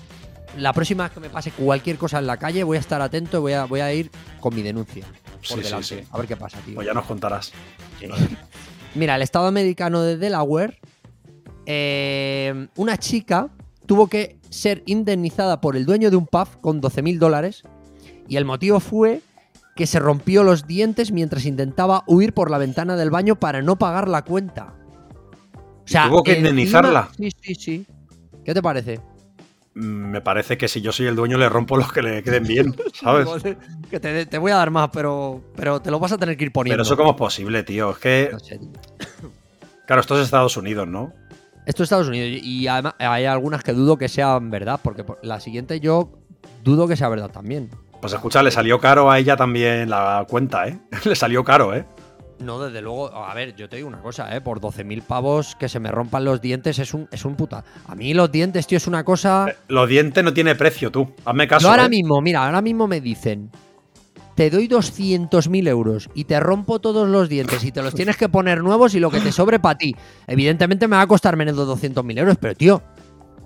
la próxima vez que me pase cualquier cosa en la calle, voy a estar atento y voy a, voy a ir con mi denuncia por Sí, sí, delante. sí. A ver qué pasa, tío. Pues ya nos contarás. [laughs] Mira, el Estado americano de Delaware, eh, una chica tuvo que ser indemnizada por el dueño de un pub con 12 mil dólares y el motivo fue que se rompió los dientes mientras intentaba huir por la ventana del baño para no pagar la cuenta. O sea, tuvo que encima- indemnizarla? Sí, sí, sí. ¿Qué te parece? Me parece que si yo soy el dueño le rompo los que le queden bien, [laughs] ¿sabes? Que te, te voy a dar más, pero, pero te lo vas a tener que ir poniendo. Pero eso cómo es posible, tío. Es que, No sé, tío. [laughs] claro, esto es Estados Unidos, ¿no? Esto es Estados Unidos y además hay algunas que dudo que sean verdad, porque por- la siguiente yo dudo que sea verdad también. Pues escucha, le salió caro a ella también la cuenta, ¿eh? [laughs] le salió caro, ¿eh? No, desde luego, a ver, yo te digo una cosa, ¿eh? Por 12.000 pavos que se me rompan los dientes es un, es un puta. A mí los dientes, tío, es una cosa... Los dientes no tiene precio, tú. Hazme caso. Yo ahora ¿eh? mismo, mira, ahora mismo me dicen, te doy 200.000 euros y te rompo todos los dientes y te los tienes que poner nuevos y lo que te sobre para ti. Evidentemente me va a costar menos de 200.000 euros, pero tío,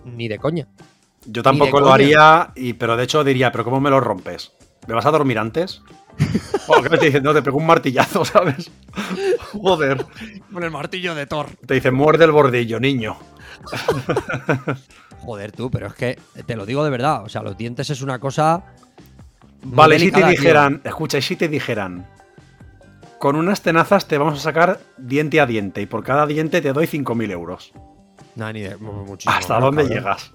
ni de coña. Yo tampoco lo coña. haría, y, pero de hecho diría, ¿pero cómo me lo rompes? ¿Me vas a dormir antes? [laughs] O que te dicen, no, te pego un martillazo, [laughs] ¿sabes? Joder. Con el martillo de Thor. Te dicen, muerde el bordillo, niño. [laughs] Joder, tú, pero es que te lo digo de verdad. O sea, los dientes es una cosa. Vale, si te tío. dijeran, escucha, y si te dijeran, con unas tenazas te vamos a sacar diente a diente y por cada diente te doy 5.000 euros. No, ni de. muchísimo ¿Hasta menos, dónde cabrón. llegas?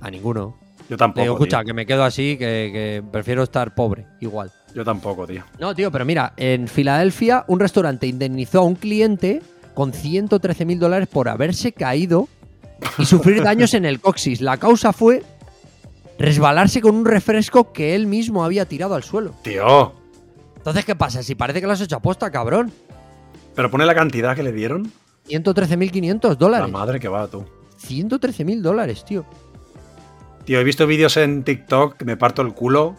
A ninguno. Yo Te tampoco. digo, escucha, tío. que me quedo así, que, que prefiero estar pobre, igual. Yo tampoco, tío. No, tío, pero mira, en Filadelfia, un restaurante indemnizó a un cliente con 113 mil dólares por haberse caído y sufrir [laughs] daños en el coxis. La causa fue resbalarse con un refresco que él mismo había tirado al suelo. Tío. Entonces, ¿qué pasa? Si parece que lo has hecho aposta, cabrón. Pero pone la cantidad que le dieron. 113.500 La dólares. madre que va, tú. 113.000 dólares, tío. Tío, he visto vídeos en TikTok que me parto el culo.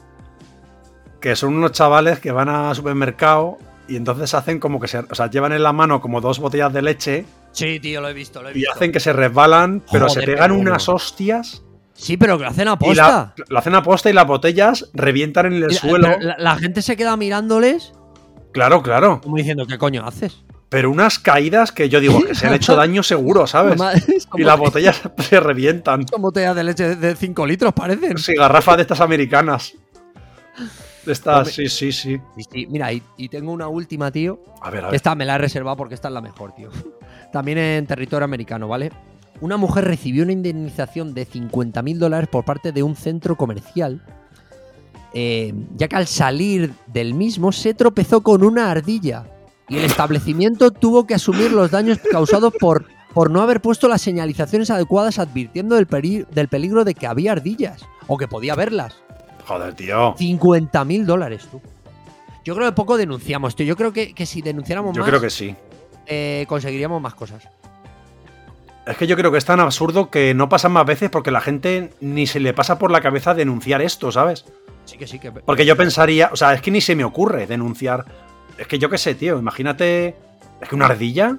Que son unos chavales que van a supermercado y entonces hacen como que se. O sea, llevan en la mano como dos botellas de leche Sí, tío, lo he visto, lo he y hacen que se resbalan, pero se pegan unas hostias. Sí, pero que lo hacen aposta. lo hacen a posta y las botellas revientan en el la- suelo. La, la gente se queda mirándoles Claro, claro. como diciendo, ¿qué coño haces? Pero unas caídas que yo digo que se han hecho [laughs] daño seguro, ¿sabes? Y las botellas- botellas [laughs] se revientan. son botellas de leche de 5 litros, parecen. Sí, garrafas de estas americanas. Hombre. sí, sí, sí. Mira, y, y tengo una última, tío. A ver, a ver. Esta me la he reservado porque esta es la mejor, tío. [laughs] También en territorio americano, ¿vale? Una mujer recibió una indemnización de 50.000 dólares por parte de un centro comercial, eh, ya que al salir del mismo se tropezó con una ardilla y el establecimiento [laughs] tuvo que asumir los daños causados por, por no haber puesto las señalizaciones adecuadas advirtiendo del, peri- del peligro de que había ardillas o que podía verlas. Joder, tío. 50.000 dólares, tú. Yo creo que poco denunciamos, tío. Yo creo que, que si denunciáramos Yo más, creo que sí. eh, conseguiríamos más cosas. Es que yo creo que es tan absurdo que no pasan más veces porque la gente ni se le pasa por la cabeza denunciar esto, ¿sabes? Sí que sí, que. Porque yo pensaría, o sea, es que ni se me ocurre denunciar. Es que yo qué sé, tío, imagínate. Es que una ardilla.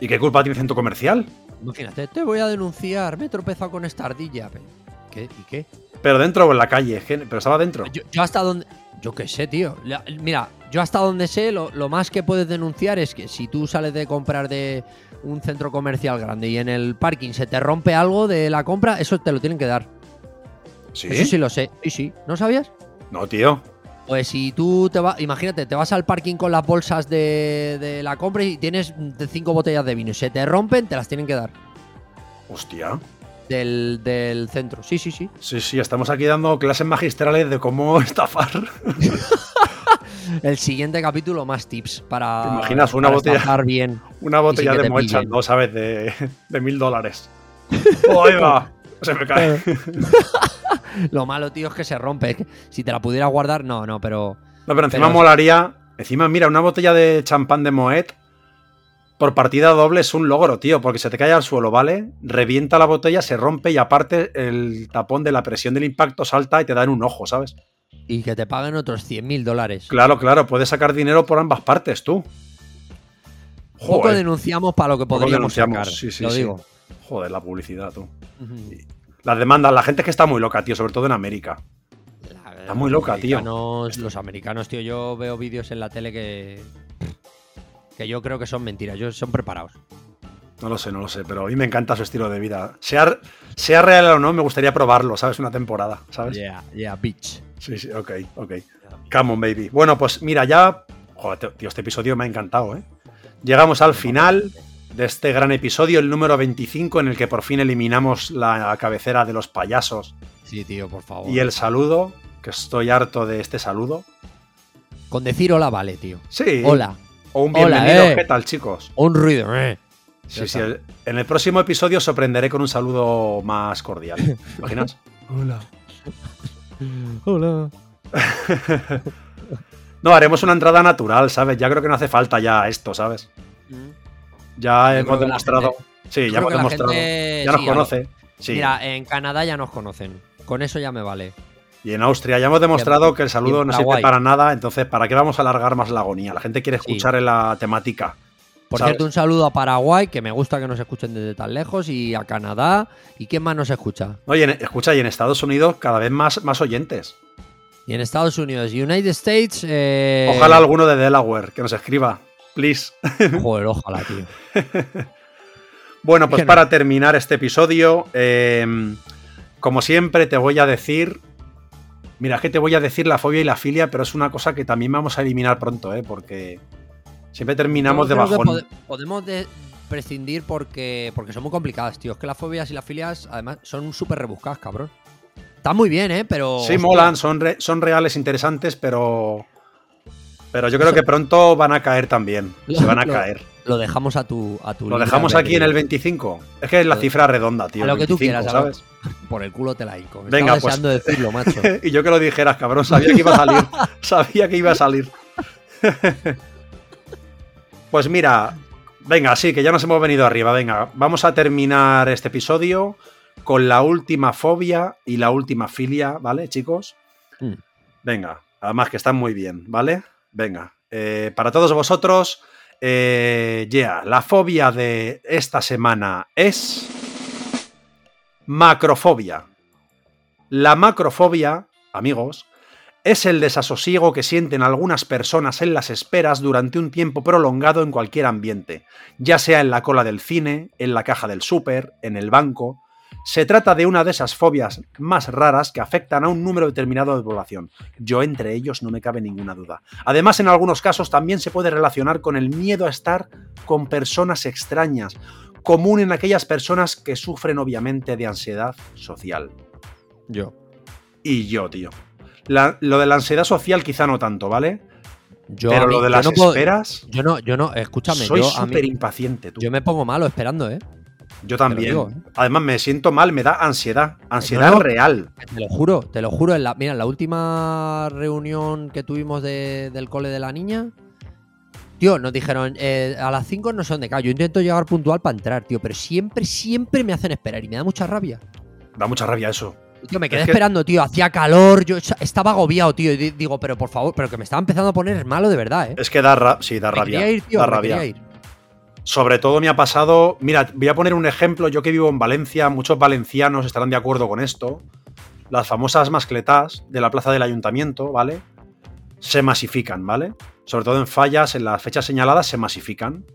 ¿Y qué culpa tiene centro comercial? Imagínate, te voy a denunciar, me he tropezado con esta ardilla. ¿Qué? ¿Y qué? Pero dentro o en la calle, pero estaba dentro. Yo, yo hasta donde. Yo qué sé, tío. Mira, yo hasta donde sé, lo, lo más que puedes denunciar es que si tú sales de comprar de un centro comercial grande y en el parking se te rompe algo de la compra, eso te lo tienen que dar. ¿Sí? Eso sí lo sé. Sí, sí. ¿No sabías? No, tío. Pues si tú te vas, imagínate, te vas al parking con las bolsas de, de la compra y tienes cinco botellas de vino y se te rompen, te las tienen que dar Hostia. Del, del centro. Sí, sí, sí. Sí, sí, estamos aquí dando clases magistrales de cómo [laughs] estafar. [laughs] El siguiente capítulo más tips para. ¿Te imaginas una botella? bien. Una botella de mocha. ¿no? ¿Sabes? De, de mil dólares. [laughs] ¡Oh, ahí va! Se me cae. Lo malo, tío, es que se rompe. Es que si te la pudieras guardar, no, no, pero. No, pero encima Pero- molaría. Encima, mira, una botella de champán de Moet por partida doble es un logro, tío, porque se te cae al suelo, ¿vale? Revienta la botella, se rompe y aparte el tapón de la presión del impacto salta y te da en un ojo, ¿sabes? Y que te paguen otros 100 mil dólares. Claro, claro, puedes sacar dinero por ambas partes, tú. Poco Joder. denunciamos para lo que Poco podríamos denunciamos, sacar. sí, sí, lo sí. digo. Joder, la publicidad, tú. Las demandas, la gente es que está muy loca, tío, sobre todo en América. Está muy loca, tío. Los americanos, tío, yo veo vídeos en la tele que. Que yo creo que son mentiras, yo son preparados. No lo sé, no lo sé, pero a mí me encanta su estilo de vida. Sea, sea real o no, me gustaría probarlo, ¿sabes? Una temporada, ¿sabes? Yeah, yeah, bitch. Sí, sí, ok, ok. Come on, baby. Bueno, pues mira, ya. Joder, tío, este episodio me ha encantado, ¿eh? Llegamos al final de este gran episodio, el número 25, en el que por fin eliminamos la cabecera de los payasos. Sí, tío, por favor. Y el saludo, que estoy harto de este saludo. Con decir hola vale, tío. Sí. Hola. O un bienvenido, eh. ¿qué tal, chicos? Un ruido, eh. Sí, sí. En el próximo episodio os sorprenderé con un saludo más cordial. [laughs] imaginas? Hola. [laughs] Hola. no, haremos una entrada natural, ¿sabes? Ya creo que no hace falta ya esto, ¿sabes? Mm. Ya hemos demostrado. sí, ya hemos demostrado. ya nos conoce. Mira, en Canadá ya nos conocen. Con eso ya me vale. Y en Austria ya hemos demostrado que el saludo no sirve para nada, entonces ¿para qué vamos a alargar más la agonía? La gente quiere escuchar en la temática. Por cierto, un saludo a Paraguay, que me gusta que nos escuchen desde tan lejos, y a Canadá. ¿Y quién más nos escucha? Oye, escucha, y en Estados Unidos cada vez más, más oyentes. Y en Estados Unidos, United States. Eh, ojalá alguno de Delaware que nos escriba, please. [laughs] Joder, ojalá, tío. [laughs] bueno, pues para terminar este episodio, em, como siempre, te voy a decir. Mira, que te voy a decir la fobia y la filia, pero es una cosa que también vamos a eliminar pronto, ¿eh? Porque Siempre terminamos de bajón. podemos prescindir porque, porque son muy complicadas, tío. Es que las fobias y las filias, además, son súper rebuscadas, cabrón. Está muy bien, ¿eh? Pero. Sí, molan, son, son reales, interesantes, pero. Pero yo creo que pronto van a caer también. [laughs] Se van a caer. Lo dejamos a tu. A tu lo dejamos aquí en el 25. Es que es la cifra redonda, tío. A lo que tú quieras, ¿sabes? [laughs] Por el culo te la hico. Venga, pues. deseando decirlo, macho. [laughs] y yo que lo dijeras, cabrón. Sabía que iba a salir. [laughs] Sabía que iba a salir. Pues mira, venga, sí, que ya nos hemos venido arriba. Venga, vamos a terminar este episodio con la última fobia y la última filia, ¿vale, chicos? Mm. Venga, además que están muy bien, ¿vale? Venga, eh, para todos vosotros, eh, ya, la fobia de esta semana es macrofobia. La macrofobia, amigos, es el desasosiego que sienten algunas personas en las esperas durante un tiempo prolongado en cualquier ambiente, ya sea en la cola del cine, en la caja del súper, en el banco. Se trata de una de esas fobias más raras que afectan a un número determinado de población. Yo entre ellos no me cabe ninguna duda. Además, en algunos casos también se puede relacionar con el miedo a estar con personas extrañas, común en aquellas personas que sufren obviamente de ansiedad social. Yo. Y yo, tío lo de la ansiedad social quizá no tanto, ¿vale? Yo, Pero lo de las esperas. Yo no, yo no, escúchame. Soy súper impaciente, tú. Yo me pongo malo esperando, ¿eh? Yo también. ¿eh? Además, me siento mal, me da ansiedad. Ansiedad real. Te lo juro, te lo juro. En la, mira, en la última reunión que tuvimos del cole de la niña, tío, nos dijeron, eh, a las 5 no son de acá. Yo intento llegar puntual para entrar, tío, pero siempre, siempre me hacen esperar y me da mucha rabia. Da mucha rabia eso. Tío, me quedé esperando, tío. Hacía calor, yo estaba agobiado, tío. Y digo, pero por favor, pero que me estaba empezando a poner malo de verdad, ¿eh? Es que da, sí, da rabia. da rabia. Sobre todo me ha pasado. Mira, voy a poner un ejemplo. Yo que vivo en Valencia, muchos valencianos estarán de acuerdo con esto. Las famosas mascletas de la plaza del ayuntamiento, ¿vale? Se masifican, ¿vale? Sobre todo en fallas, en las fechas señaladas, se masifican.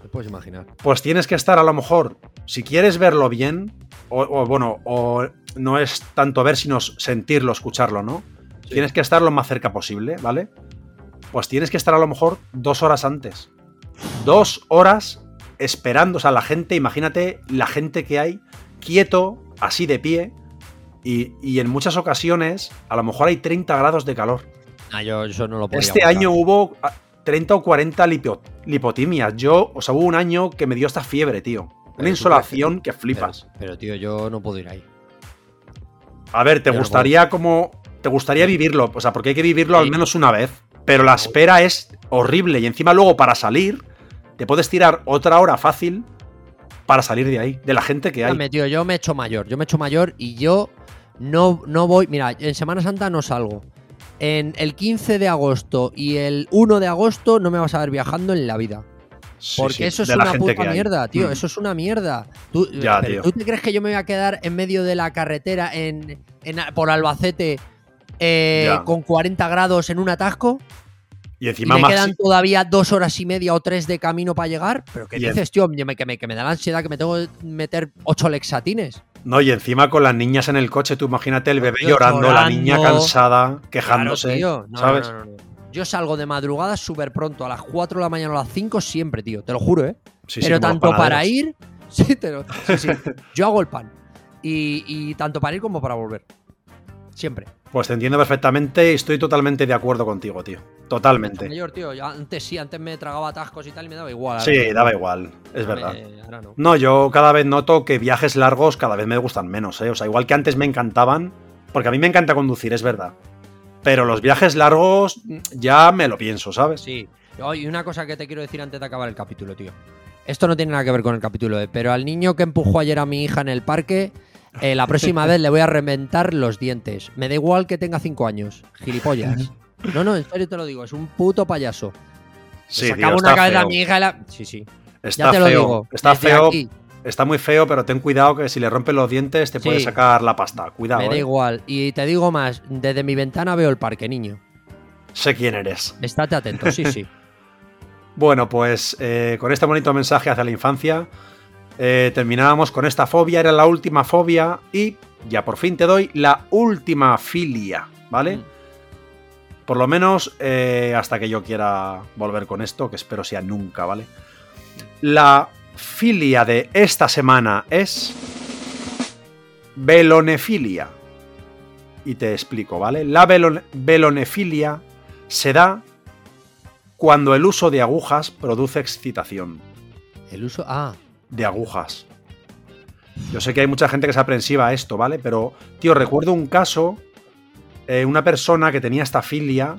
Te puedes imaginar. Pues tienes que estar a lo mejor, si quieres verlo bien, o, bueno, o no es tanto ver, sino sentirlo, escucharlo, ¿no? Tienes que estar lo más cerca posible, ¿vale? Pues tienes que estar a lo mejor dos horas antes. Dos horas esperando, o sea, la gente, imagínate la gente que hay quieto, así de pie, y, en muchas ocasiones a lo mejor hay 30 grados de calor. Ah, yo eso no lo podía Este año hubo 30 o 40 lipotimias. Yo, o sea, hubo un año que me dio esta fiebre, tío. Una insolación que flipas. Pero, tío, yo no puedo ir ahí. A ver, te gustaría como. Te gustaría vivirlo. O sea, porque hay que vivirlo al menos una vez. Pero la espera es horrible. Y encima, luego, para salir, te puedes tirar otra hora fácil para salir de ahí. De la gente que hay. tío, yo me he hecho mayor. Yo me he hecho mayor y yo no, no voy. Mira, en Semana Santa no salgo. En el 15 de agosto y el 1 de agosto no me vas a ver viajando en la vida. Sí, Porque sí, eso es una puta mierda, tío. Mm. Eso es una mierda. ¿Tú, Ya, pero tío. ¿tú te crees que yo me voy a quedar en medio de la carretera en, en- por Albacete eh, con 40 grados en un atasco? Y ¿Y encima me más. quedan todavía dos horas y media o tres de camino para llegar? ¿Pero qué Y dices, tío? Me- que, me, que me da la ansiedad que me tengo que meter ocho lexatines. No, y encima con las niñas en el coche, tú imagínate el bebé llorando, la niña cansada, quejándose. Claro. No, ¿Sabes? no, no, no. Yo salgo de madrugada súper pronto, a las 4 de la mañana o a las 5 siempre, tío. Te lo juro, ¿eh? Sí, pero tanto para ir. [laughs] Sí, te lo- sí. Yo hago el pan. Y, y tanto para ir como para volver. Siempre. Pues te entiendo perfectamente y estoy totalmente de acuerdo contigo, tío. Totalmente. Mayor, tío. yo antes sí, antes me tragaba atascos y tal y me daba igual. Sí, daba igual, es Ahora verdad. me- ahora no. No, yo cada vez noto que viajes largos cada vez me gustan menos, ¿eh? O sea, igual que antes me encantaban, porque a mí me encanta conducir, es verdad. Pero los viajes largos mm, ya me lo pienso, ¿sabes? Sí. Y una cosa que te quiero decir antes de acabar el capítulo, tío. Esto no tiene nada que ver con el capítulo, eh, pero al niño que empujó ayer a mi hija en el parque, eh, la próxima vez le voy a reventar los dientes. Me da igual que tenga 5 años. Gilipollas. No, no, en serio te lo digo, es un puto payaso. Sí, Le tío, sacaba una está cabeza a mi hija y la. Sí, sí. Está ya te lo feo. digo. Está desde feo, aquí, está muy feo, pero ten cuidado que si le rompen los dientes te puede sacar la pasta. Cuidado, me da ¿eh? igual. Y te digo más, desde mi ventana veo el parque, niño. Sé quién eres. Estate atento, sí, sí. [laughs] Bueno, pues eh, con este bonito mensaje hacia la infancia, eh, terminábamos con esta fobia, era la última fobia y ya por fin te doy la última filia, ¿vale? Mm. Por lo menos eh, hasta que yo quiera volver con esto, que espero sea nunca, ¿vale? La filia de esta semana es velonefilia. Y te explico, ¿vale? La velon- velonefilia se da cuando el uso de agujas produce excitación. El uso. Ah, De agujas. Yo sé que hay mucha gente que es aprensiva a esto, ¿vale? Pero, tío, recuerdo un caso, eh, una persona que tenía esta filia,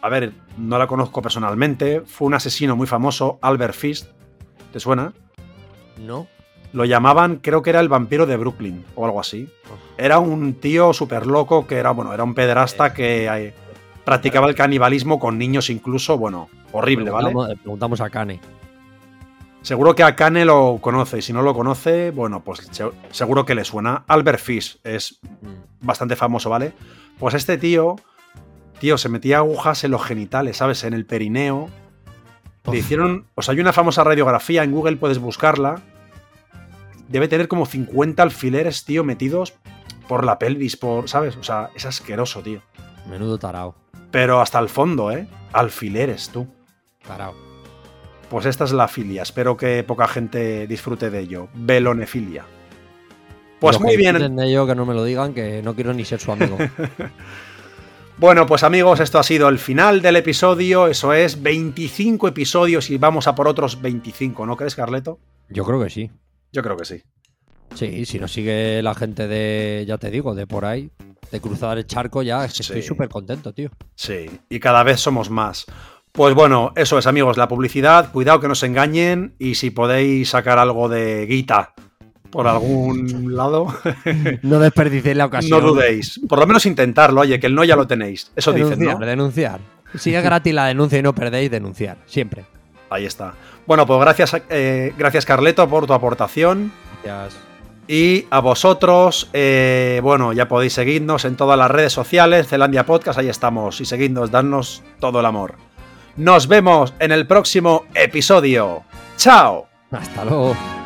a ver, no la conozco personalmente, fue un asesino muy famoso, Albert Fist, ¿te suena? no. Lo llamaban, creo que era el vampiro de Brooklyn, o algo así. Era un tío súper loco que era, bueno, era un pederasta que eh, practicaba el canibalismo con niños incluso, bueno, horrible, ¿vale? Le preguntamos a Kane. Seguro que a Kane lo conoce, y si no lo conoce, bueno, pues se- seguro que le suena. Albert Fish es bastante famoso, ¿vale? Pues este tío, tío, se metía agujas en los genitales, ¿sabes? En el perineo. Le hicieron, o sea, hay una famosa radiografía, en Google puedes buscarla. Debe tener como 50 alfileres, tío, metidos por la pelvis, por, ¿sabes? O sea, es asqueroso, tío. Menudo tarao. Pero hasta el fondo, ¿eh? Alfileres, tú. Tarao. Pues esta es la filia. Espero que poca gente disfrute de ello. Velonefilia. Pues Los muy que bien. de ello, que no me lo digan, que no quiero ni ser su amigo. [laughs] Bueno, pues amigos, esto ha sido el final del episodio. Eso es 25 episodios y vamos a por otros 25, ¿no crees, Carleto? Yo creo que sí. Yo creo que sí. Sí, si nos sigue la gente de, ya te digo, de por ahí, de cruzar el charco, ya es que estoy súper contento, tío. Sí, y cada vez somos más. Pues bueno, eso es, amigos, la publicidad. Cuidado que nos engañen y si podéis sacar algo de guita por algún lado, [laughs] No desperdicéis la ocasión. no dudéis. Por lo menos intentarlo, oye, que el no ya lo tenéis. Eso dicen, Denunciar, ¿no? denunciar. [laughs] Si es gratis la denuncia y no perdéis, denunciar. Siempre. Ahí está. Bueno, pues gracias, eh, gracias Carleto por tu aportación. Gracias. Y a vosotros, eh, bueno, ya podéis seguirnos en todas las redes sociales, Zelandia Podcast, ahí estamos. Y seguidnos, darnos todo el amor. Nos vemos en el próximo episodio. ¡Chao! Hasta luego.